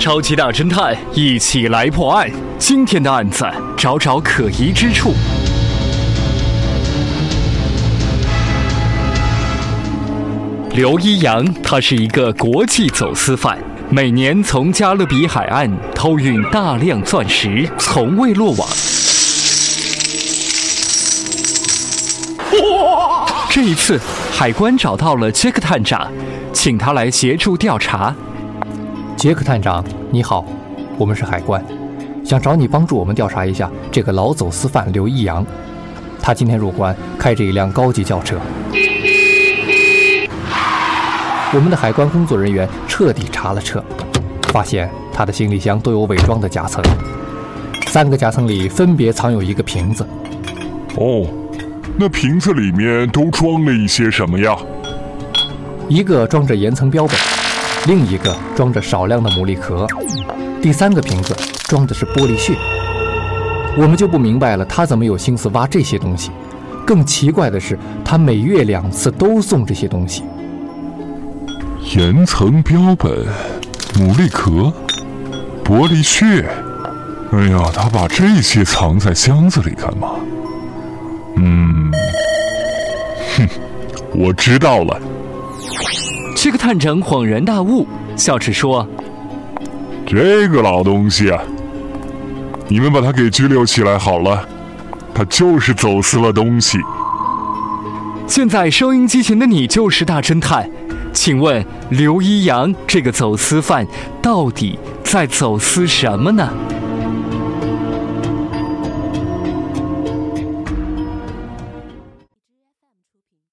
超级大侦探一起来破案。今天的案子，找找可疑之处。刘一阳，他是一个国际走私犯，每年从加勒比海岸偷运大量钻石，从未落网。哇这一次，海关找到了杰克探长，请他来协助调查。杰克探长，你好，我们是海关，想找你帮助我们调查一下这个老走私犯刘一阳。他今天入关，开着一辆高级轿车。我们的海关工作人员彻底查了彻，发现他的行李箱都有伪装的夹层，三个夹层里分别藏有一个瓶子。哦。那瓶子里面都装了一些什么呀？一个装着岩层标本，另一个装着少量的牡蛎壳，第三个瓶子装的是玻璃屑。我们就不明白了，他怎么有心思挖这些东西？更奇怪的是，他每月两次都送这些东西。岩层标本、牡蛎壳、玻璃屑。哎呀，他把这些藏在箱子里干嘛？嗯，哼，我知道了。这个探长恍然大悟，笑着说：“这个老东西啊，你们把他给拘留起来好了，他就是走私了东西。”现在收音机前的你就是大侦探，请问刘一阳这个走私犯到底在走私什么呢？